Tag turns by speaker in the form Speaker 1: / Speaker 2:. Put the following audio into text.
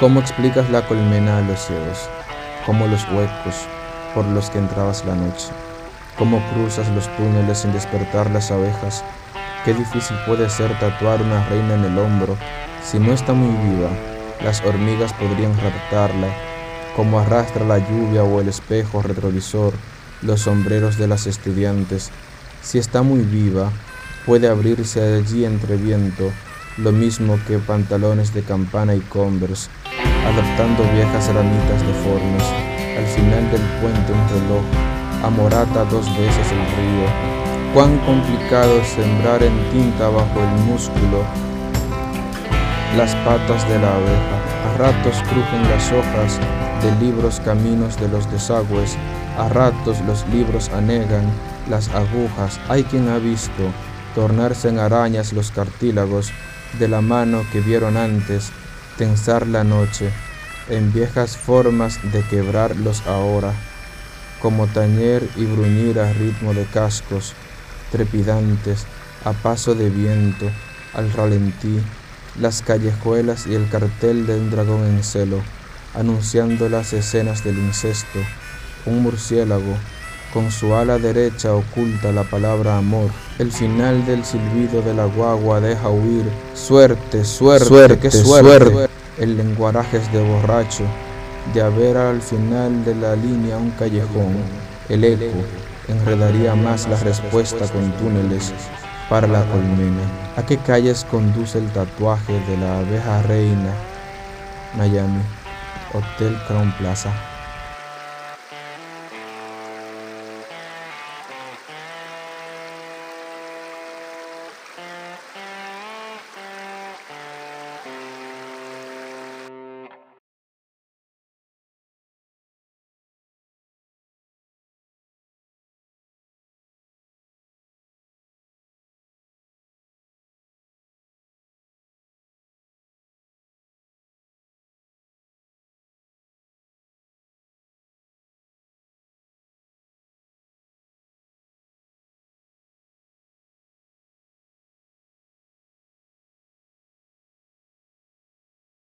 Speaker 1: ¿Cómo explicas la colmena a los ciegos? ¿Cómo los huecos por los que entrabas la noche? ¿Cómo cruzas los túneles sin despertar las abejas? Qué difícil puede ser tatuar una reina en el hombro. Si no está muy viva, las hormigas podrían raptarla, como arrastra la lluvia o el espejo retrovisor, los sombreros de las estudiantes. Si está muy viva, puede abrirse allí entre viento, lo mismo que pantalones de campana y converse, adaptando viejas ramitas deformes. Al final del puente un reloj amorata dos veces el río. Cuán complicado sembrar en tinta bajo el músculo las patas de la abeja. A ratos crujen las hojas de libros caminos de los desagües, a ratos los libros anegan las agujas. Hay quien ha visto tornarse en arañas los cartílagos de la mano que vieron antes tensar la noche en viejas formas de quebrarlos ahora, como tañer y bruñir a ritmo de cascos trepidantes, a paso de viento, al ralentí, las callejuelas y el cartel de un dragón en celo, anunciando las escenas del incesto, un murciélago, con su ala derecha oculta la palabra amor. El final del silbido de la guagua deja huir. Suerte, suerte, suerte qué suerte. El lenguaraje es de borracho, de haber al final de la línea un callejón. El eco enredaría más la respuesta con túneles para la colmena. ¿A qué calles conduce el tatuaje de la abeja reina? Miami, Hotel Crown Plaza.